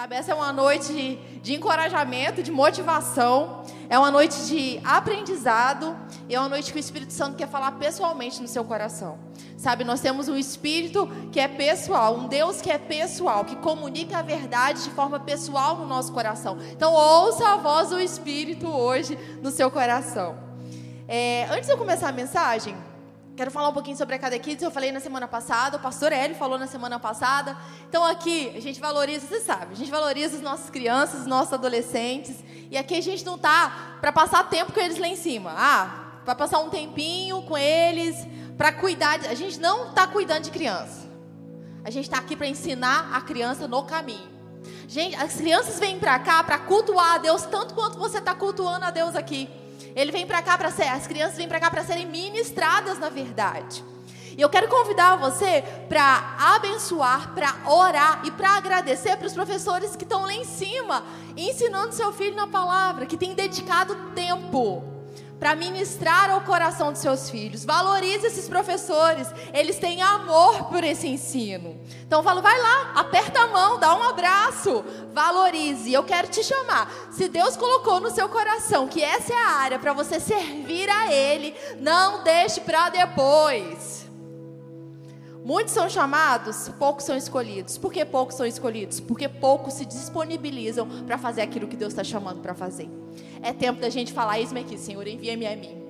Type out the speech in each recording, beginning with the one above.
Sabe, essa é uma noite de, encorajamento, de motivação, é uma noite de aprendizado, e é uma noite que o Espírito Santo quer falar pessoalmente no seu coração. Sabe, nós temos um Espírito que é pessoal, um Deus que é pessoal, que comunica a verdade de forma pessoal no nosso coração. Então, ouça a voz do Espírito hoje no seu coração. É, antes de eu começar a mensagem, Quero falar um pouquinho sobre a Cada Kids. Eu falei na semana passada, o pastor Hélio falou na semana passada. Então aqui a gente valoriza, você sabe, a gente valoriza as nossas crianças, os nossos adolescentes. E aqui a gente não tá para passar tempo com eles lá em cima. Ah, para passar um tempinho com eles, para cuidar. De... A gente não está cuidando de criança. A gente está aqui para ensinar a criança no caminho. Gente, as crianças vêm para cá para cultuar a Deus tanto quanto você está cultuando a Deus aqui. Ele vem para cá para ser, as crianças vêm para cá para serem ministradas na verdade. E eu quero convidar você para abençoar, para orar e para agradecer para os professores que estão lá em cima, ensinando seu filho na palavra, que tem dedicado tempo para ministrar ao coração dos seus filhos. Valorize esses professores, eles têm amor por esse ensino. Então eu falo, vai lá, aperta a mão, dá um abraço, valorize. Eu quero te chamar. Se Deus colocou no seu coração que essa é a área para você servir a Ele, não deixe para depois. Muitos são chamados, poucos são escolhidos. Por que poucos são escolhidos? Porque poucos se disponibilizam para fazer aquilo que Deus está chamando para fazer. É tempo da gente falar: Eis-me aqui, Senhor, envia-me a mim.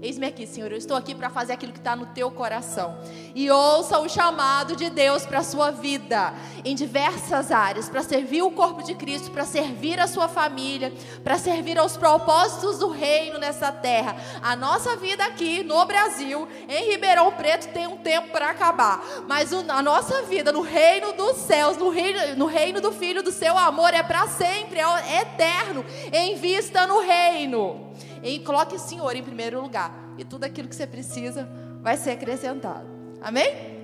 Eis-me aqui, Senhor, eu estou aqui para fazer aquilo que está no teu coração. E ouça o chamado de Deus para a sua vida, em diversas áreas, para servir o corpo de Cristo, para servir a sua família, para servir aos propósitos do reino nessa terra. A nossa vida aqui no Brasil, em Ribeirão Preto, tem um tempo para acabar. Mas a nossa vida no reino dos céus, no reino, no reino do Filho do seu amor, é para sempre, é eterno, em vista no reino. E coloque o Senhor em primeiro lugar. E tudo aquilo que você precisa vai ser acrescentado. Amém?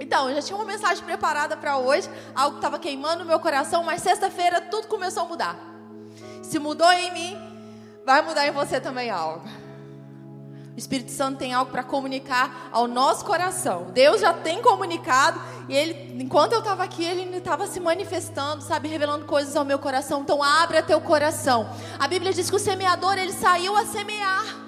Então, eu já tinha uma mensagem preparada para hoje, algo que estava queimando no meu coração, mas sexta-feira tudo começou a mudar. Se mudou em mim, vai mudar em você também algo. O Espírito Santo tem algo para comunicar ao nosso coração. Deus já tem comunicado e ele, enquanto eu estava aqui, ele estava se manifestando, sabe, revelando coisas ao meu coração. Então abra teu coração. A Bíblia diz que o semeador ele saiu a semear.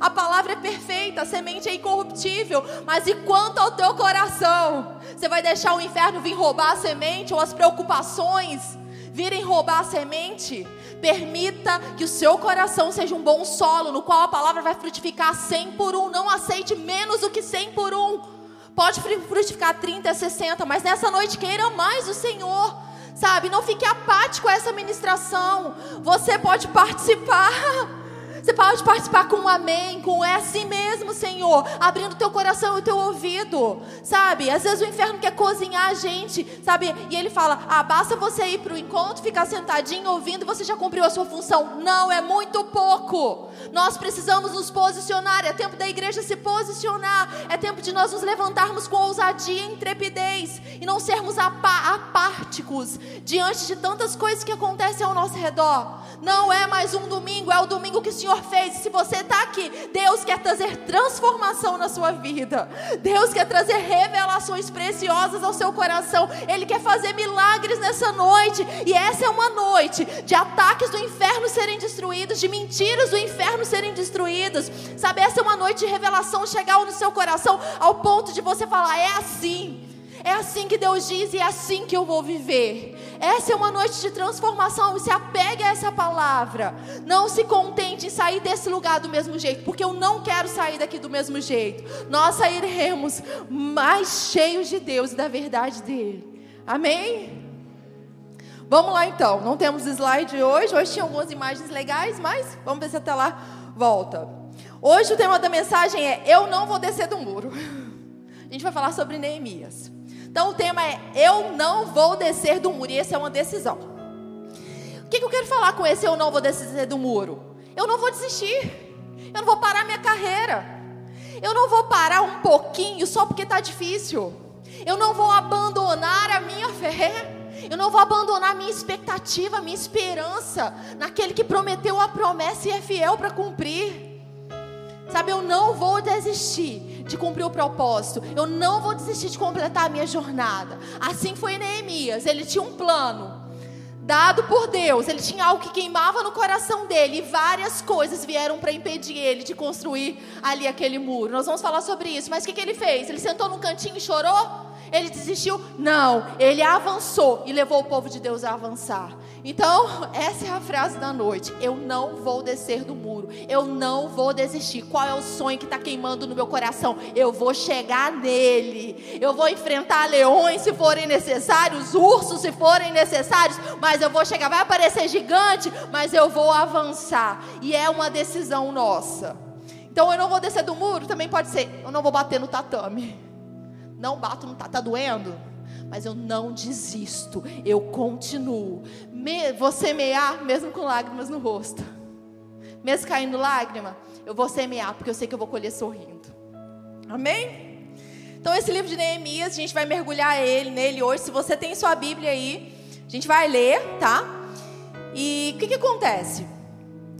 A palavra é perfeita, a semente é incorruptível, mas e quanto ao teu coração? Você vai deixar o inferno vir roubar a semente ou as preocupações virem roubar a semente? Permita que o seu coração seja um bom solo, no qual a palavra vai frutificar 100 por um. Não aceite menos do que 100 por um. Pode frutificar 30, 60, mas nessa noite queira mais o Senhor. Sabe, não fique apático a essa ministração. Você pode participar. Você pode participar com um amém, com é assim mesmo, Senhor, abrindo teu coração e teu ouvido, sabe? Às vezes o inferno quer cozinhar a gente, sabe? E ele fala: ah, basta você ir para o encontro, ficar sentadinho ouvindo você já cumpriu a sua função. Não, é muito pouco. Nós precisamos nos posicionar. É tempo da igreja se posicionar. É tempo de nós nos levantarmos com ousadia e intrepidez e não sermos apáticos diante de tantas coisas que acontecem ao nosso redor. Não é mais um domingo, é o domingo que o Senhor fez. Se você está aqui, Deus quer trazer transformação na sua vida. Deus quer trazer revelações preciosas ao seu coração. Ele quer fazer milagres nessa noite. E essa é uma noite de ataques do inferno serem destruídos, de mentiras do inferno serem destruídas. Sabe, essa é uma noite de revelação chegar no seu coração ao ponto de você falar: é assim. É assim que Deus diz e é assim que eu vou viver. Essa é uma noite de transformação. Se apegue a essa palavra. Não se contente em sair desse lugar do mesmo jeito, porque eu não quero sair daqui do mesmo jeito. Nós sairemos mais cheios de Deus e da verdade dele. Amém? Vamos lá então. Não temos slide hoje. Hoje tinha algumas imagens legais, mas vamos ver se até lá volta. Hoje o tema da mensagem é: Eu não vou descer do muro. A gente vai falar sobre Neemias. Então o tema é: Eu não vou descer do muro. E essa é uma decisão. O que, que eu quero falar com esse eu não vou descer do muro? Eu não vou desistir. Eu não vou parar minha carreira. Eu não vou parar um pouquinho só porque está difícil. Eu não vou abandonar a minha fé. Eu não vou abandonar minha expectativa, minha esperança naquele que prometeu a promessa e é fiel para cumprir. Sabe, eu não vou desistir de cumprir o propósito. Eu não vou desistir de completar a minha jornada. Assim foi Neemias. Ele tinha um plano. dado por Deus. Ele tinha algo que queimava no coração dele e várias coisas vieram para impedir ele de construir ali aquele muro. Nós vamos falar sobre isso. Mas o que, que ele fez? Ele sentou num cantinho e chorou? Ele desistiu? Não, ele avançou e levou o povo de Deus a avançar. Então, essa é a frase da noite. Eu não vou descer do muro. Eu não vou desistir. Qual é o sonho que está queimando no meu coração? Eu vou chegar nele. Eu vou enfrentar leões se forem necessários, ursos se forem necessários, mas eu vou chegar. Vai aparecer gigante, mas eu vou avançar. E é uma decisão nossa. Então, eu não vou descer do muro. Também pode ser. Eu não vou bater no tatame. Não bato no tatame. Está doendo? mas eu não desisto, eu continuo. Me, vou semear mesmo com lágrimas no rosto, mesmo caindo lágrima, eu vou semear, porque eu sei que eu vou colher sorrindo. Amém? Então, esse livro de Neemias, a gente vai mergulhar ele, nele hoje. Se você tem sua Bíblia aí, a gente vai ler, tá? E o que, que acontece?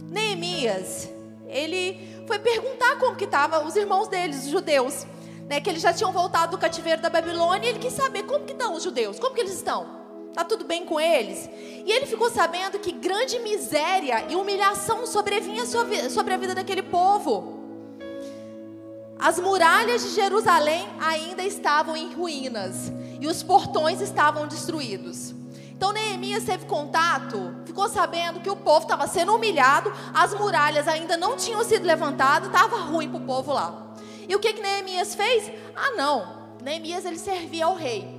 Neemias, ele foi perguntar como que estavam os irmãos deles, os judeus né, que eles já tinham voltado do cativeiro da Babilônia, e ele quis saber como que estão os judeus, como que eles estão? Está tudo bem com eles? E ele ficou sabendo que grande miséria e humilhação sobrevinha sobre a vida daquele povo. As muralhas de Jerusalém ainda estavam em ruínas e os portões estavam destruídos. Então Neemias teve contato, ficou sabendo que o povo estava sendo humilhado, as muralhas ainda não tinham sido levantadas, estava ruim para o povo lá. E o que, que Neemias fez? Ah, não. Neemias ele servia ao rei.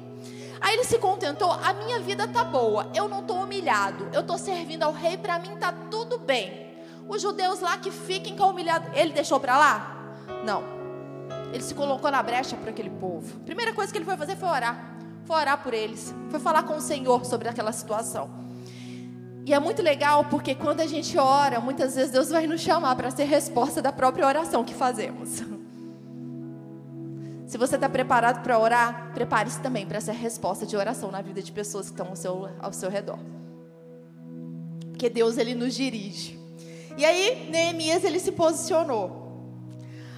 Aí ele se contentou, a minha vida tá boa, eu não estou humilhado, eu estou servindo ao rei, para mim tá tudo bem. Os judeus lá que fiquem com humilhado, ele deixou para lá? Não. Ele se colocou na brecha para aquele povo. Primeira coisa que ele foi fazer foi orar. Foi orar por eles, foi falar com o Senhor sobre aquela situação. E é muito legal porque quando a gente ora, muitas vezes Deus vai nos chamar para ser resposta da própria oração que fazemos. Se você está preparado para orar, prepare-se também para essa resposta de oração na vida de pessoas que estão ao seu, ao seu redor. Porque Deus, Ele nos dirige. E aí, Neemias, ele se posicionou.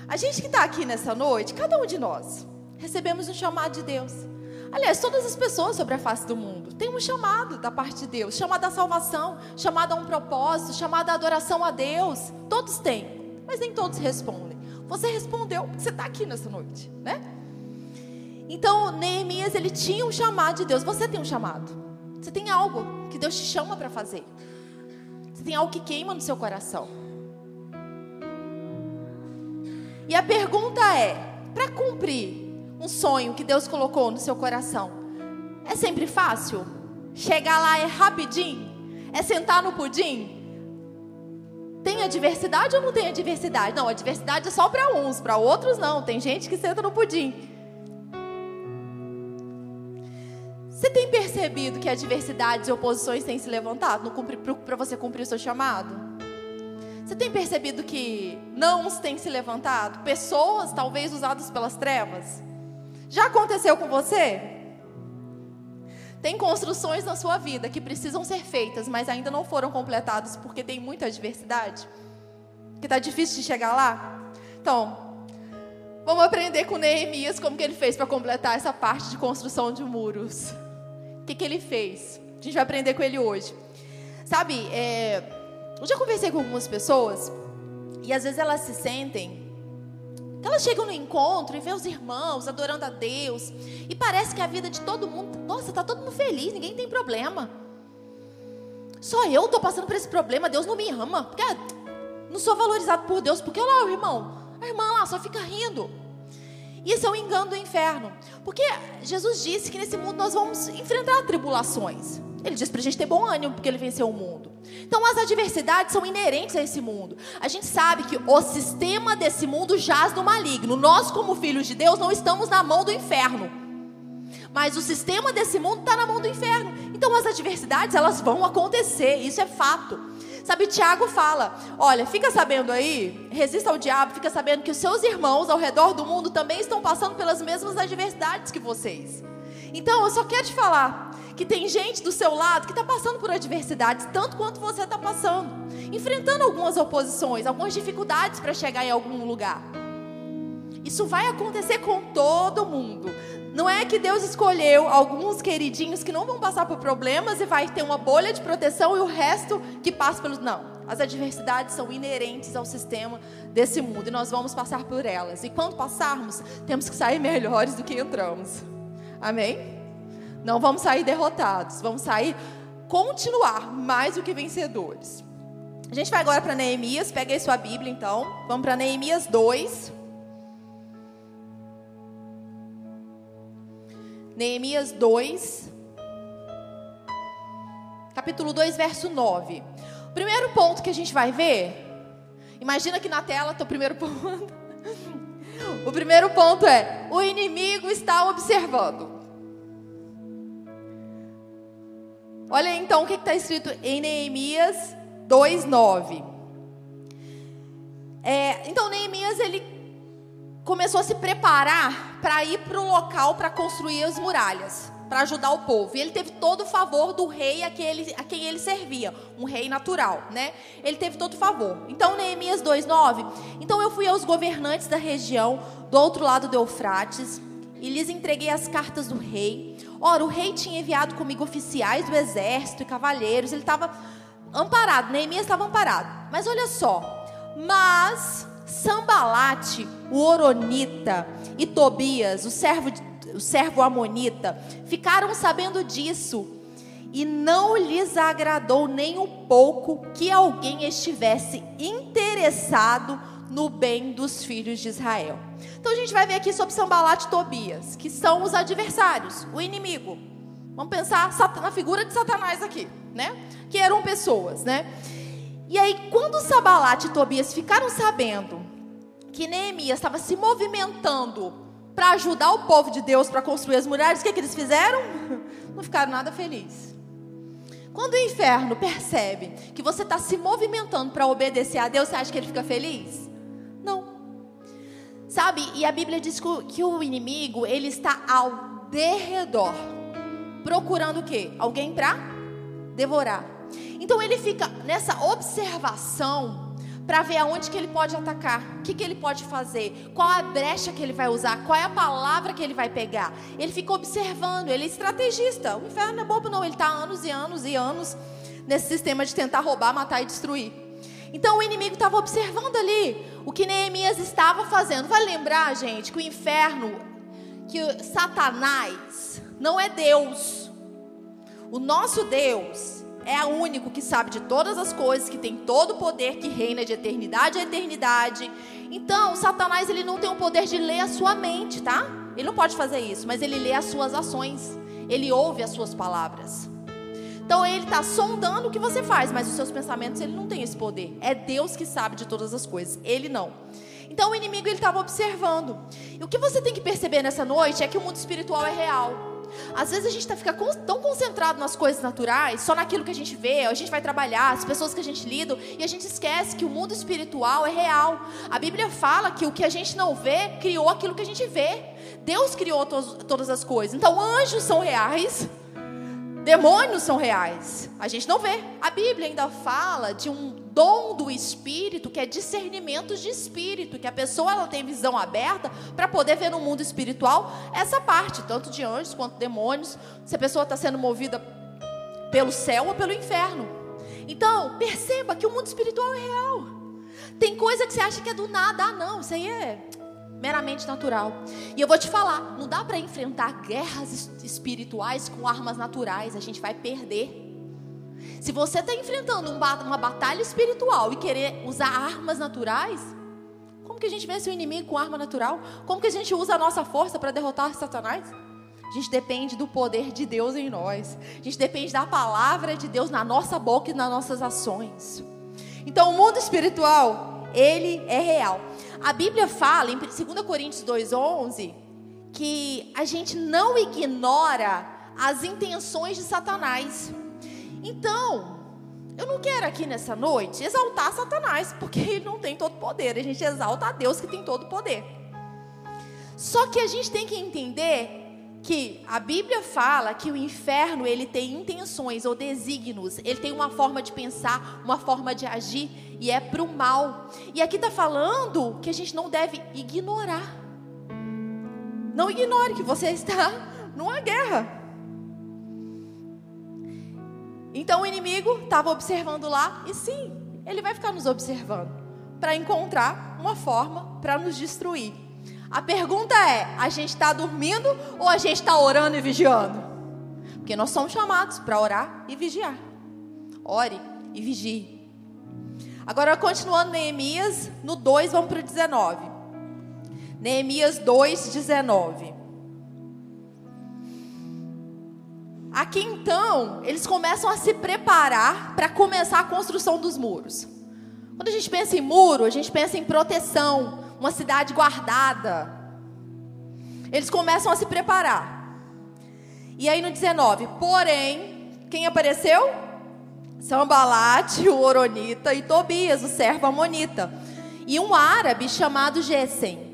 A gente que está aqui nessa noite, cada um de nós, recebemos um chamado de Deus. Aliás, todas as pessoas sobre a face do mundo têm um chamado da parte de Deus, chamado à salvação, chamado a um propósito, chamado à adoração a Deus. Todos têm, mas nem todos respondem. Você respondeu, porque você está aqui nessa noite, né? Então, Neemias, ele tinha um chamado de Deus. Você tem um chamado. Você tem algo que Deus te chama para fazer. Você tem algo que queima no seu coração. E a pergunta é: para cumprir um sonho que Deus colocou no seu coração, é sempre fácil? Chegar lá é rapidinho? É sentar no pudim? Tem adversidade ou não tem adversidade? Não, adversidade é só para uns, para outros não. Tem gente que senta no pudim. Você tem percebido que adversidades e oposições têm se levantado para você cumprir o seu chamado? Você tem percebido que nãos têm se levantado? Pessoas talvez usadas pelas trevas? Já aconteceu com você? Tem construções na sua vida que precisam ser feitas, mas ainda não foram completadas porque tem muita adversidade? Que está difícil de chegar lá? Então, vamos aprender com Neemias como que ele fez para completar essa parte de construção de muros. O que, que ele fez? A gente vai aprender com ele hoje. Sabe, é, eu já conversei com algumas pessoas e às vezes elas se sentem elas chegam no encontro e vê os irmãos adorando a Deus. E parece que a vida de todo mundo, nossa, tá todo mundo feliz, ninguém tem problema. Só eu estou passando por esse problema, Deus não me ama. Porque não sou valorizado por Deus, porque lá o irmão, a irmã lá só fica rindo. Isso é um engano do inferno. Porque Jesus disse que nesse mundo nós vamos enfrentar tribulações. Ele disse para a gente ter bom ânimo, porque ele venceu o mundo. Então, as adversidades são inerentes a esse mundo. A gente sabe que o sistema desse mundo jaz no maligno. Nós, como filhos de Deus, não estamos na mão do inferno. Mas o sistema desse mundo está na mão do inferno. Então, as adversidades, elas vão acontecer. Isso é fato. Sabe, Tiago fala: olha, fica sabendo aí, resista ao diabo, fica sabendo que os seus irmãos ao redor do mundo também estão passando pelas mesmas adversidades que vocês. Então, eu só quero te falar que tem gente do seu lado que está passando por adversidades, tanto quanto você está passando, enfrentando algumas oposições, algumas dificuldades para chegar em algum lugar. Isso vai acontecer com todo mundo. Não é que Deus escolheu alguns queridinhos que não vão passar por problemas e vai ter uma bolha de proteção e o resto que passa pelos. Não. As adversidades são inerentes ao sistema desse mundo e nós vamos passar por elas. E quando passarmos, temos que sair melhores do que entramos. Amém? Não vamos sair derrotados, vamos sair, continuar mais do que vencedores. A gente vai agora para Neemias, pega aí sua Bíblia então. Vamos para Neemias 2. Neemias 2, capítulo 2, verso 9. O primeiro ponto que a gente vai ver, imagina aqui na tela teu primeiro ponto. O primeiro ponto é: o inimigo está observando. Olha então o que está escrito em Neemias 2:9. É, então Neemias ele começou a se preparar para ir para o local para construir as muralhas, para ajudar o povo. E ele teve todo o favor do rei a quem, ele, a quem ele servia, um rei natural, né? Ele teve todo o favor. Então Neemias 2:9. Então eu fui aos governantes da região do outro lado do Eufrates e lhes entreguei as cartas do rei. Ora, o rei tinha enviado comigo oficiais do exército e cavalheiros. Ele estava amparado, Neemias estava amparado. Mas olha só, mas Sambalate, o Oronita, e Tobias, o servo, o servo Amonita, ficaram sabendo disso, e não lhes agradou nem um pouco que alguém estivesse interessado no bem dos filhos de Israel. Então a gente vai ver aqui sobre Sambalate e Tobias, que são os adversários, o inimigo. Vamos pensar na figura de Satanás aqui, né? Que eram pessoas, né? E aí, quando Sabalate e Tobias ficaram sabendo que Neemias estava se movimentando para ajudar o povo de Deus para construir as muralhas, o que, que eles fizeram? Não ficaram nada felizes. Quando o inferno percebe que você está se movimentando para obedecer a Deus, você acha que ele fica feliz? Sabe? E a Bíblia diz que o inimigo ele está ao derredor procurando o quê? Alguém para devorar. Então ele fica nessa observação para ver aonde que ele pode atacar, o que, que ele pode fazer, qual a brecha que ele vai usar, qual é a palavra que ele vai pegar. Ele fica observando, ele é estrategista. O inferno não é bobo, não. Ele está anos e anos e anos nesse sistema de tentar roubar, matar e destruir. Então o inimigo estava observando ali o que Neemias estava fazendo. Vai lembrar, gente, que o inferno, que Satanás, não é Deus. O nosso Deus é o único que sabe de todas as coisas, que tem todo o poder, que reina de eternidade a eternidade. Então, Satanás ele não tem o poder de ler a sua mente, tá? Ele não pode fazer isso, mas ele lê as suas ações. Ele ouve as suas palavras. Então ele está sondando o que você faz, mas os seus pensamentos ele não tem esse poder. É Deus que sabe de todas as coisas, ele não. Então o inimigo ele estava observando. E o que você tem que perceber nessa noite é que o mundo espiritual é real. Às vezes a gente tá, fica tão concentrado nas coisas naturais, só naquilo que a gente vê, a gente vai trabalhar, as pessoas que a gente lida, e a gente esquece que o mundo espiritual é real. A Bíblia fala que o que a gente não vê criou aquilo que a gente vê. Deus criou to todas as coisas. Então, anjos são reais, demônios são reais. A gente não vê. A Bíblia ainda fala de um dom do espírito, que é discernimento de espírito, que a pessoa ela tem visão aberta para poder ver no mundo espiritual essa parte, tanto de anjos quanto demônios, se a pessoa está sendo movida pelo céu ou pelo inferno. Então, perceba que o mundo espiritual é real. Tem coisa que você acha que é do nada, ah, não, isso aí é meramente natural. E eu vou te falar, não dá para enfrentar guerras espirituais com armas naturais, a gente vai perder. Se você está enfrentando uma batalha espiritual e querer usar armas naturais, como que a gente vence o inimigo com arma natural? Como que a gente usa a nossa força para derrotar Satanás? A gente depende do poder de Deus em nós. A gente depende da palavra de Deus na nossa boca e nas nossas ações. Então, o mundo espiritual, ele é real. A Bíblia fala em 2 Coríntios 2:11 que a gente não ignora as intenções de Satanás. Então, eu não quero aqui nessa noite exaltar Satanás, porque ele não tem todo poder. A gente exalta a Deus que tem todo poder. Só que a gente tem que entender que a Bíblia fala que o inferno ele tem intenções ou desígnios, ele tem uma forma de pensar, uma forma de agir e é para o mal. E aqui está falando que a gente não deve ignorar. Não ignore que você está numa guerra. Então o inimigo estava observando lá e sim, ele vai ficar nos observando para encontrar uma forma para nos destruir. A pergunta é: a gente está dormindo ou a gente está orando e vigiando? Porque nós somos chamados para orar e vigiar. Ore e vigie. Agora, continuando Neemias, no 2, vamos para o 19. Neemias 2, 19. Aqui então, eles começam a se preparar para começar a construção dos muros. Quando a gente pensa em muro, a gente pensa em proteção, uma cidade guardada. Eles começam a se preparar. E aí no 19, porém, quem apareceu? Sambalate, o Oronita, e Tobias, o servo Amonita. E um árabe chamado Gesem.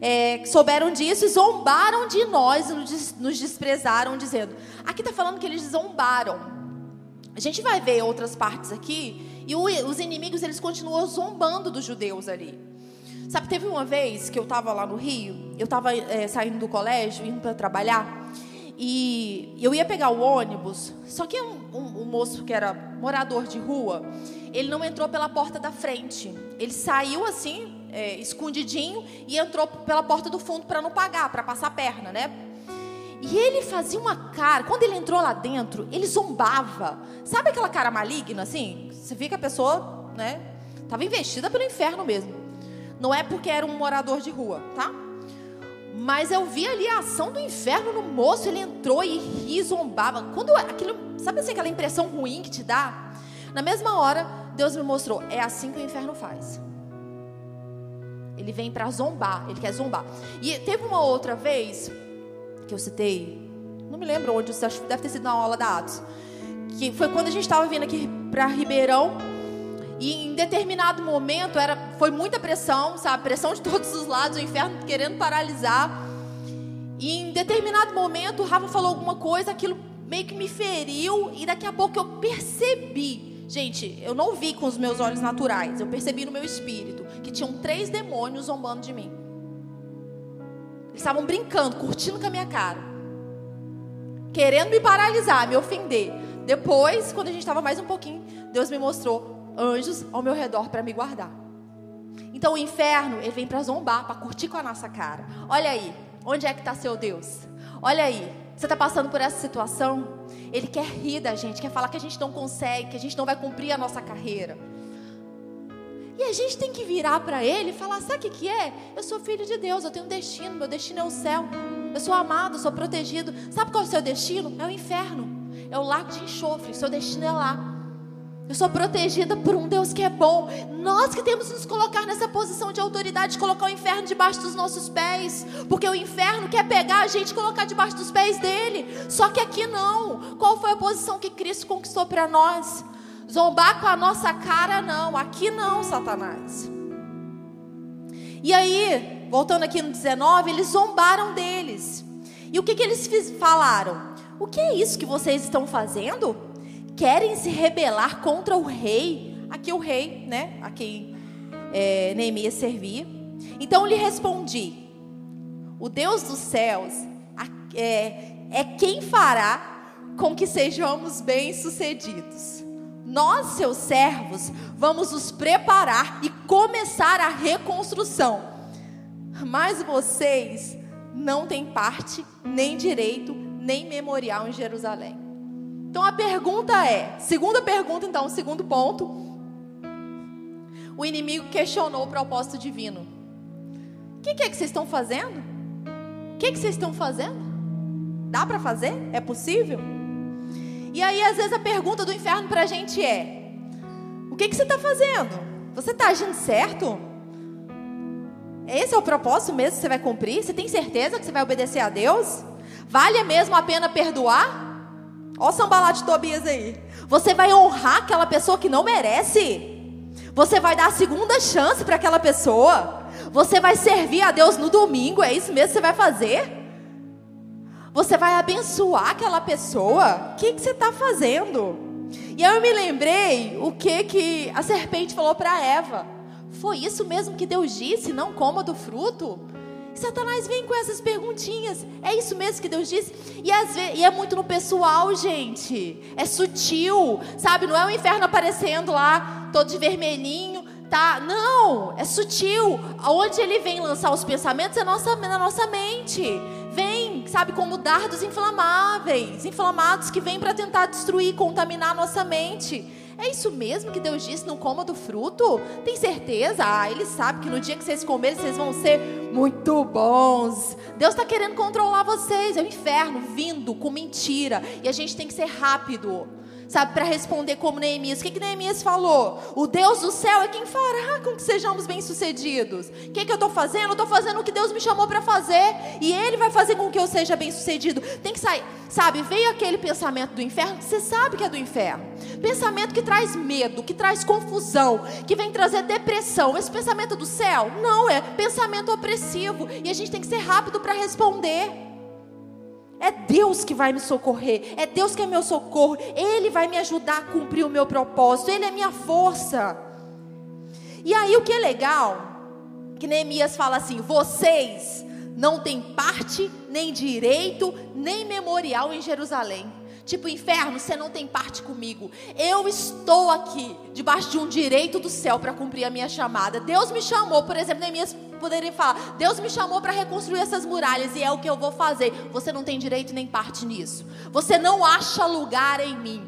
É, souberam disso e zombaram de nós e nos desprezaram, dizendo. Aqui está falando que eles zombaram. A gente vai ver outras partes aqui, e os inimigos eles continuam zombando dos judeus ali. Sabe, teve uma vez que eu estava lá no Rio, eu estava é, saindo do colégio, indo para trabalhar, e eu ia pegar o ônibus, só que um, um, um, moço que era morador de rua, ele não entrou pela porta da frente. Ele saiu assim, é, escondidinho, e entrou pela porta do fundo para não pagar, para passar a perna, né? E ele fazia uma cara, quando ele entrou lá dentro, ele zombava. Sabe aquela cara maligna assim? Você vê que a pessoa, né, estava investida pelo inferno mesmo. Não é porque era um morador de rua, tá? Mas eu vi ali a ação do inferno no moço, ele entrou e ri, zombava. Quando aquilo, sabe assim, aquela impressão ruim que te dá? Na mesma hora, Deus me mostrou, é assim que o inferno faz. Ele vem para zombar, ele quer zombar. E teve uma outra vez que eu citei, não me lembro onde, acho que deve ter sido na aula da Atos, que foi quando a gente estava vindo aqui para Ribeirão e em determinado momento era, foi muita pressão, sabe? Pressão de todos os lados, o inferno querendo paralisar. E em determinado momento o Rafa falou alguma coisa, aquilo meio que me feriu e daqui a pouco eu percebi. Gente, eu não vi com os meus olhos naturais, eu percebi no meu espírito que tinham três demônios zombando de mim. Eles estavam brincando, curtindo com a minha cara. Querendo me paralisar, me ofender. Depois, quando a gente estava mais um pouquinho, Deus me mostrou anjos ao meu redor para me guardar. Então o inferno, ele vem para zombar, para curtir com a nossa cara. Olha aí, onde é que está seu Deus? Olha aí, você está passando por essa situação? Ele quer rir da gente, quer falar que a gente não consegue, que a gente não vai cumprir a nossa carreira. E a gente tem que virar para ele e falar: sabe o que, que é? Eu sou filho de Deus, eu tenho um destino, meu destino é o céu. Eu sou amado, sou protegido. Sabe qual é o seu destino? É o inferno, é o lago de enxofre. Seu destino é lá. Eu sou protegida por um Deus que é bom. Nós que temos que nos colocar nessa posição de autoridade, de colocar o inferno debaixo dos nossos pés. Porque o inferno quer pegar a gente e colocar debaixo dos pés dele. Só que aqui não. Qual foi a posição que Cristo conquistou para nós? Zombar com a nossa cara, não. Aqui não, Satanás. E aí, voltando aqui no 19, eles zombaram deles. E o que, que eles falaram? O que é isso que vocês estão fazendo? Querem se rebelar contra o rei, aqui o rei, né, a quem é, Neemias servia. Então lhe respondi: O Deus dos céus é, é quem fará com que sejamos bem-sucedidos. Nós, seus servos, vamos nos preparar e começar a reconstrução. Mas vocês não têm parte, nem direito, nem memorial em Jerusalém. Então a pergunta é, segunda pergunta então, segundo ponto, o inimigo questionou o propósito divino. O que, que, é que vocês estão fazendo? O que, que vocês estão fazendo? Dá para fazer? É possível? E aí às vezes a pergunta do inferno para a gente é: o que, que você está fazendo? Você está agindo certo? Esse é o propósito mesmo que você vai cumprir? Você tem certeza que você vai obedecer a Deus? Vale mesmo a pena perdoar? Olha o sambalá de Tobias aí. Você vai honrar aquela pessoa que não merece. Você vai dar a segunda chance para aquela pessoa. Você vai servir a Deus no domingo. É isso mesmo que você vai fazer? Você vai abençoar aquela pessoa? O que, que você está fazendo? E aí eu me lembrei o que, que a serpente falou para Eva. Foi isso mesmo que Deus disse: não coma do fruto? Satanás vem com essas perguntinhas. É isso mesmo que Deus disse? E, vezes, e é muito no pessoal, gente. É sutil, sabe? Não é o inferno aparecendo lá, todo de vermelhinho, tá? Não, é sutil. Onde ele vem lançar os pensamentos é nossa, na nossa mente. Vem, sabe, como dardos inflamáveis, inflamados que vêm para tentar destruir, contaminar a nossa mente. É isso mesmo que Deus disse: não coma do fruto? Tem certeza? Ah, Ele sabe que no dia que vocês comerem, vocês vão ser muito bons. Deus está querendo controlar vocês. É o inferno vindo com mentira. E a gente tem que ser rápido sabe, para responder como Neemias. O que, que Neemias falou? O Deus do céu é quem fará com que sejamos bem-sucedidos. O que, que eu estou fazendo? Eu estou fazendo o que Deus me chamou para fazer. E Ele vai fazer com que eu seja bem-sucedido. Tem que sair. Sabe, veio aquele pensamento do inferno que você sabe que é do inferno. Pensamento que traz medo, que traz confusão, que vem trazer depressão. Esse pensamento do céu? Não, é pensamento opressivo. E a gente tem que ser rápido para responder. É Deus que vai me socorrer. É Deus que é meu socorro. Ele vai me ajudar a cumprir o meu propósito. Ele é minha força. E aí o que é legal, que Neemias fala assim: vocês não têm parte, nem direito, nem memorial em Jerusalém. Tipo, inferno, você não tem parte comigo. Eu estou aqui, debaixo de um direito do céu para cumprir a minha chamada. Deus me chamou, por exemplo, Neemias poderia falar: Deus me chamou para reconstruir essas muralhas e é o que eu vou fazer. Você não tem direito nem parte nisso. Você não acha lugar em mim.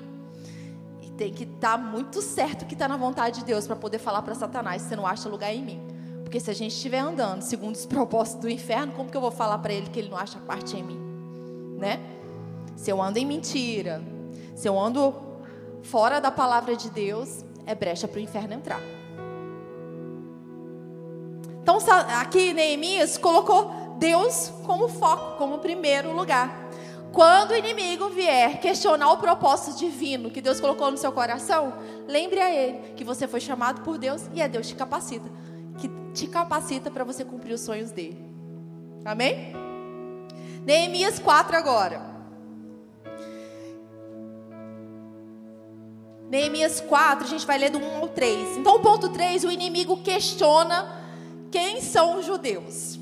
E tem que estar tá muito certo que está na vontade de Deus para poder falar para Satanás: Você não acha lugar em mim. Porque se a gente estiver andando segundo os propósitos do inferno, como que eu vou falar para ele que ele não acha parte em mim? Né? Se eu ando em mentira, se eu ando fora da palavra de Deus, é brecha para o inferno entrar. Então, aqui Neemias colocou Deus como foco, como primeiro lugar. Quando o inimigo vier questionar o propósito divino que Deus colocou no seu coração, lembre a ele que você foi chamado por Deus e é Deus que te capacita, que te capacita para você cumprir os sonhos dele. Amém? Neemias 4 agora. Neemias 4, a gente vai ler do 1 ao 3. Então, o ponto 3, o inimigo questiona quem são os judeus.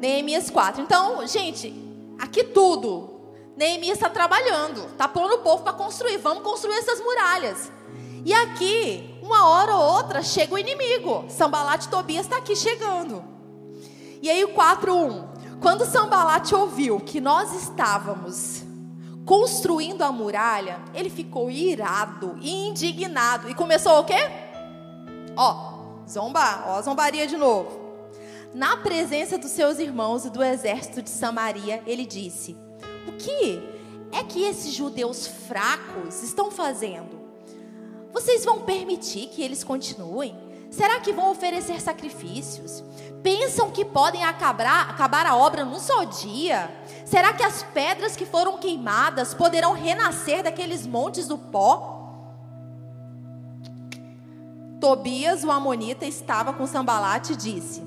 Neemias 4. Então, gente, aqui tudo. Neemias está trabalhando, está pondo o povo para construir. Vamos construir essas muralhas. E aqui, uma hora ou outra, chega o inimigo. Sambalat Tobias está aqui chegando. E aí o 4.1. Quando Sambalat ouviu que nós estávamos construindo a muralha, ele ficou irado e indignado. E começou o quê? Ó, zombar, ó, zombaria de novo. Na presença dos seus irmãos e do exército de Samaria, ele disse: O que é que esses judeus fracos estão fazendo? Vocês vão permitir que eles continuem? Será que vão oferecer sacrifícios? Pensam que podem acabar, acabar a obra num só dia? Será que as pedras que foram queimadas poderão renascer daqueles montes do pó? Tobias, o amonita, estava com Sambalate e disse: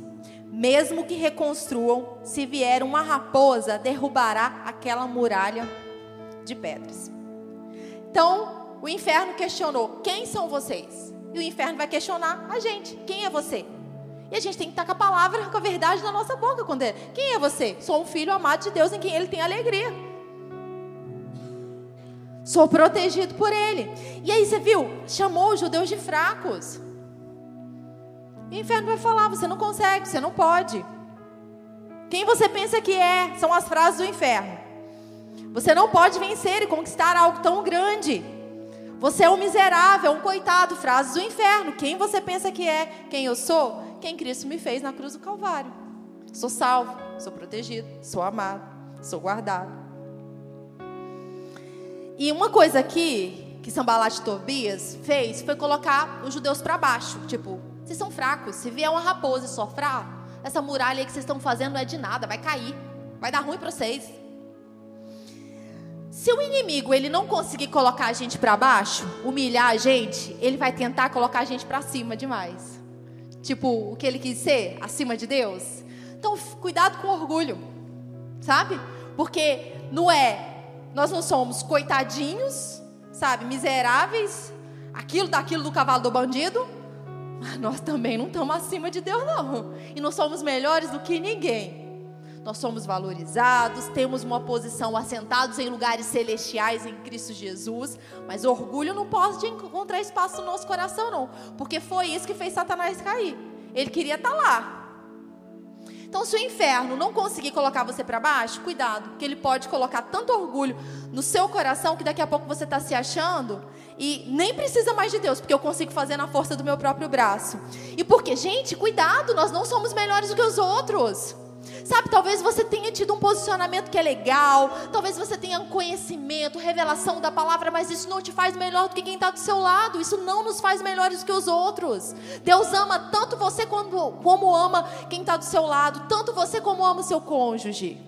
Mesmo que reconstruam, se vier uma raposa, derrubará aquela muralha de pedras. Então, o inferno questionou: Quem são vocês? E o inferno vai questionar a gente: quem é você? E a gente tem que estar com a palavra, com a verdade na nossa boca. Quando é, quem é você? Sou um filho amado de Deus em quem ele tem alegria. Sou protegido por ele. E aí você viu? Chamou os judeus de fracos. E o inferno vai falar: você não consegue, você não pode. Quem você pensa que é? São as frases do inferno. Você não pode vencer e conquistar algo tão grande. Você é um miserável, um coitado, frases do inferno. Quem você pensa que é? Quem eu sou? Quem Cristo me fez na cruz do Calvário. Sou salvo, sou protegido, sou amado, sou guardado. E uma coisa aqui que Sambalat Tobias fez foi colocar os judeus para baixo. Tipo, vocês são fracos. Se vier uma raposa e sofrar, essa muralha aí que vocês estão fazendo não é de nada, vai cair. Vai dar ruim para vocês. Se o inimigo ele não conseguir colocar a gente para baixo, humilhar a gente, ele vai tentar colocar a gente para cima demais. Tipo, o que ele quis ser acima de Deus. Então, cuidado com o orgulho. Sabe? Porque não é nós não somos coitadinhos, sabe, miseráveis, aquilo daquilo do cavalo do bandido, Mas nós também não estamos acima de Deus, não. E não somos melhores do que ninguém. Nós somos valorizados, temos uma posição assentados em lugares celestiais em Cristo Jesus, mas orgulho não pode encontrar espaço no nosso coração, não, porque foi isso que fez Satanás cair. Ele queria estar tá lá. Então, se o inferno não conseguir colocar você para baixo, cuidado, porque ele pode colocar tanto orgulho no seu coração que daqui a pouco você está se achando e nem precisa mais de Deus, porque eu consigo fazer na força do meu próprio braço. E porque, gente, cuidado, nós não somos melhores do que os outros. Sabe, talvez você tenha tido um posicionamento que é legal, talvez você tenha um conhecimento, revelação da palavra, mas isso não te faz melhor do que quem está do seu lado, isso não nos faz melhores do que os outros. Deus ama tanto você como, como ama quem está do seu lado, tanto você como ama o seu cônjuge.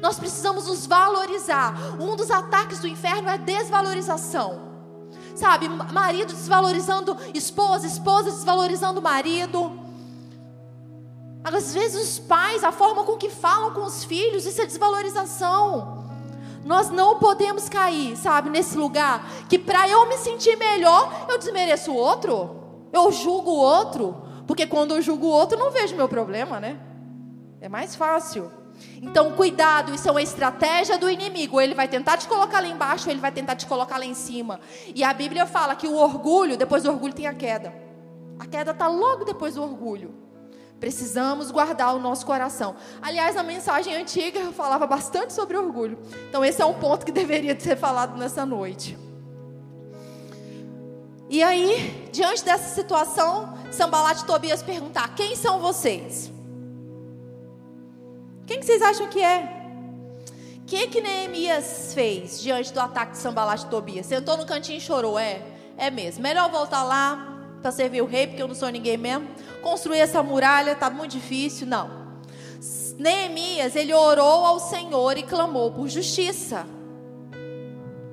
Nós precisamos nos valorizar. Um dos ataques do inferno é desvalorização. Sabe, marido desvalorizando esposa, esposa desvalorizando marido. Às vezes os pais, a forma com que falam com os filhos, isso é desvalorização. Nós não podemos cair, sabe, nesse lugar que para eu me sentir melhor, eu desmereço o outro, eu julgo o outro, porque quando eu julgo o outro, não vejo meu problema, né? É mais fácil. Então, cuidado, isso é uma estratégia do inimigo. Ele vai tentar te colocar lá embaixo, ele vai tentar te colocar lá em cima. E a Bíblia fala que o orgulho, depois do orgulho tem a queda. A queda está logo depois do orgulho. Precisamos guardar o nosso coração. Aliás, na mensagem antiga eu falava bastante sobre orgulho. Então, esse é um ponto que deveria ser falado nessa noite. E aí, diante dessa situação, Sambalat e Tobias perguntar: quem são vocês? Quem que vocês acham que é? O que, que Neemias fez diante do ataque de Sambalat e Tobias? Sentou no cantinho e chorou, é? É mesmo. Melhor voltar lá, para servir o rei, porque eu não sou ninguém mesmo. Construir essa muralha está muito difícil. Não. Neemias, ele orou ao Senhor e clamou por justiça.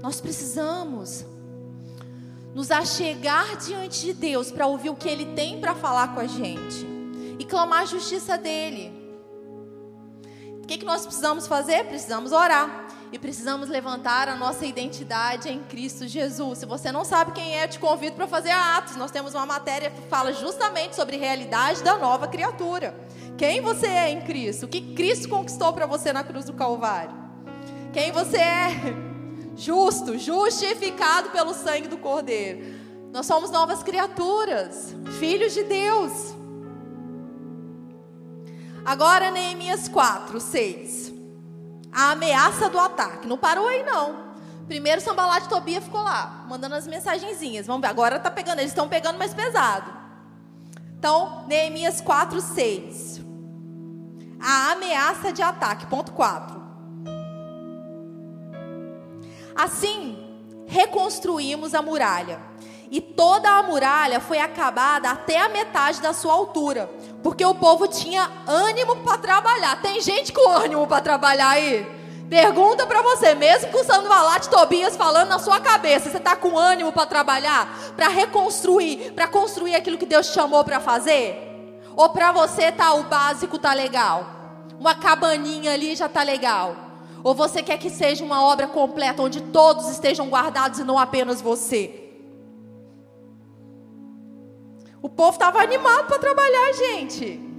Nós precisamos nos achegar diante de Deus para ouvir o que Ele tem para falar com a gente e clamar a justiça dele. O que, que nós precisamos fazer? Precisamos orar e precisamos levantar a nossa identidade em Cristo Jesus. Se você não sabe quem é, eu te convido para fazer a Atos. Nós temos uma matéria que fala justamente sobre a realidade da nova criatura. Quem você é em Cristo? O que Cristo conquistou para você na cruz do Calvário? Quem você é? Justo, justificado pelo sangue do Cordeiro. Nós somos novas criaturas, filhos de Deus. Agora, Neemias 4, 6 a ameaça do ataque. Não parou aí, não. Primeiro Sambalat e Tobia ficou lá, mandando as mensagenzinhas. Vamos ver, agora tá pegando, eles estão pegando mais pesado. Então, Neemias 4, 6. A ameaça de ataque, ponto 4. Assim, reconstruímos a muralha. E toda a muralha foi acabada até a metade da sua altura, porque o povo tinha ânimo para trabalhar. Tem gente com ânimo para trabalhar aí? Pergunta para você, mesmo com o Sandovalate Tobias falando na sua cabeça, você está com ânimo para trabalhar, para reconstruir, para construir aquilo que Deus te chamou para fazer? Ou para você tá o básico tá legal? Uma cabaninha ali já tá legal? Ou você quer que seja uma obra completa onde todos estejam guardados e não apenas você? O povo estava animado para trabalhar, gente.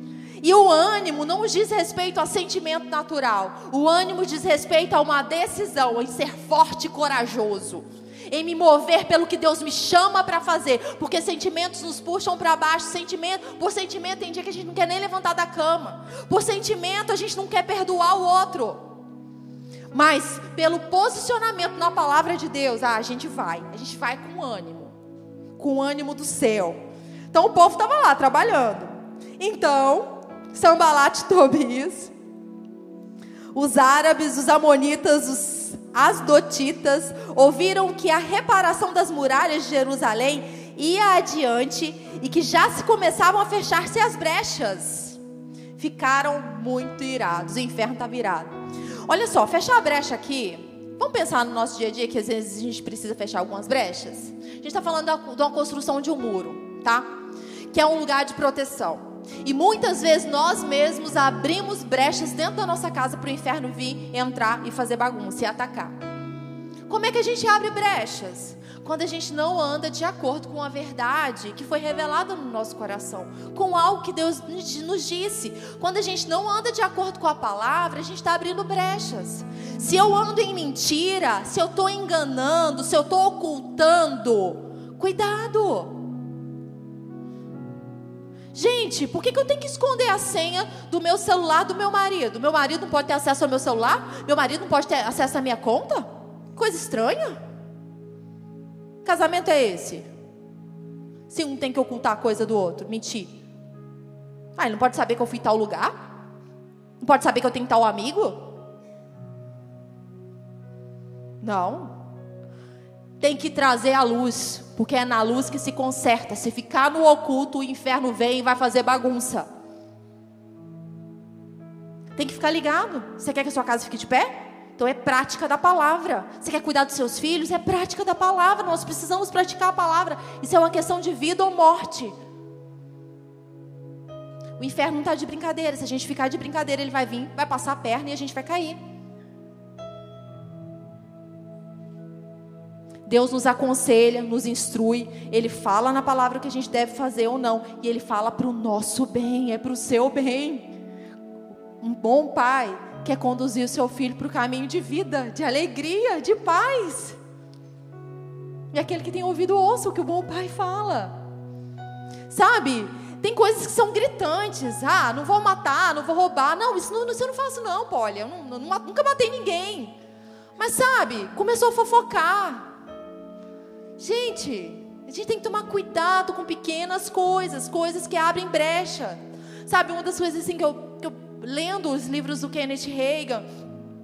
E o ânimo não diz respeito a sentimento natural. O ânimo diz respeito a uma decisão em ser forte e corajoso. Em me mover pelo que Deus me chama para fazer. Porque sentimentos nos puxam para baixo. Sentimento, por sentimento, tem dia que a gente não quer nem levantar da cama. Por sentimento, a gente não quer perdoar o outro. Mas pelo posicionamento na palavra de Deus, ah, a gente vai. A gente vai com ânimo. Com ânimo do céu. Então o povo estava lá trabalhando. Então, Sambalat e Tobias, os árabes, os amonitas, os asdotitas, ouviram que a reparação das muralhas de Jerusalém ia adiante e que já se começavam a fechar-se as brechas. Ficaram muito irados. O inferno está virado. Olha só, fechar a brecha aqui Vamos pensar no nosso dia a dia que às vezes a gente precisa fechar algumas brechas? A gente está falando de uma construção de um muro, tá? Que é um lugar de proteção. E muitas vezes nós mesmos abrimos brechas dentro da nossa casa para o inferno vir, entrar e fazer bagunça e atacar. Como é que a gente abre brechas? quando a gente não anda de acordo com a verdade que foi revelada no nosso coração, com algo que Deus nos disse. Quando a gente não anda de acordo com a palavra, a gente está abrindo brechas. Se eu ando em mentira, se eu estou enganando, se eu estou ocultando, cuidado. Gente, por que, que eu tenho que esconder a senha do meu celular do meu marido? Meu marido não pode ter acesso ao meu celular? Meu marido não pode ter acesso à minha conta? Coisa estranha. Casamento é esse? Se um tem que ocultar a coisa do outro, mentir. Ah, ele não pode saber que eu fui em tal lugar? Não pode saber que eu tenho tal amigo? Não. Tem que trazer a luz, porque é na luz que se conserta. Se ficar no oculto, o inferno vem e vai fazer bagunça. Tem que ficar ligado. Você quer que a sua casa fique de pé? Então é prática da palavra. Você quer cuidar dos seus filhos? É prática da palavra. Nós precisamos praticar a palavra. Isso é uma questão de vida ou morte. O inferno não está de brincadeira. Se a gente ficar de brincadeira, ele vai vir, vai passar a perna e a gente vai cair. Deus nos aconselha, nos instrui, Ele fala na palavra o que a gente deve fazer ou não, e Ele fala para o nosso bem, é para o seu bem. Um bom pai quer conduzir o seu filho para o caminho de vida, de alegria, de paz. E aquele que tem ouvido, ouça o que o bom pai fala. Sabe? Tem coisas que são gritantes. Ah, não vou matar, não vou roubar. Não, isso não, isso eu não faço, não, Polly. Eu não, não, nunca matei ninguém. Mas sabe, começou a fofocar. Gente, a gente tem que tomar cuidado com pequenas coisas, coisas que abrem brecha. Sabe, uma das coisas assim que eu, que eu lendo os livros do Kenneth Reagan,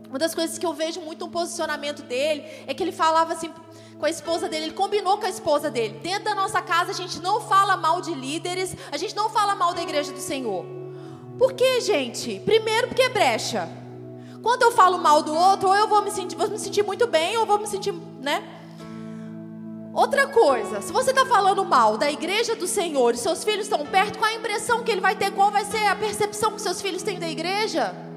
uma das coisas que eu vejo muito um posicionamento dele é que ele falava assim com a esposa dele, ele combinou com a esposa dele. Dentro da nossa casa a gente não fala mal de líderes, a gente não fala mal da igreja do Senhor. Por quê, gente? Primeiro porque é brecha. Quando eu falo mal do outro, ou eu vou me sentir, vou me sentir muito bem, ou vou me sentir, né? Outra coisa, se você está falando mal da igreja do Senhor e seus filhos estão perto, qual a impressão que ele vai ter? Qual vai ser a percepção que seus filhos têm da igreja?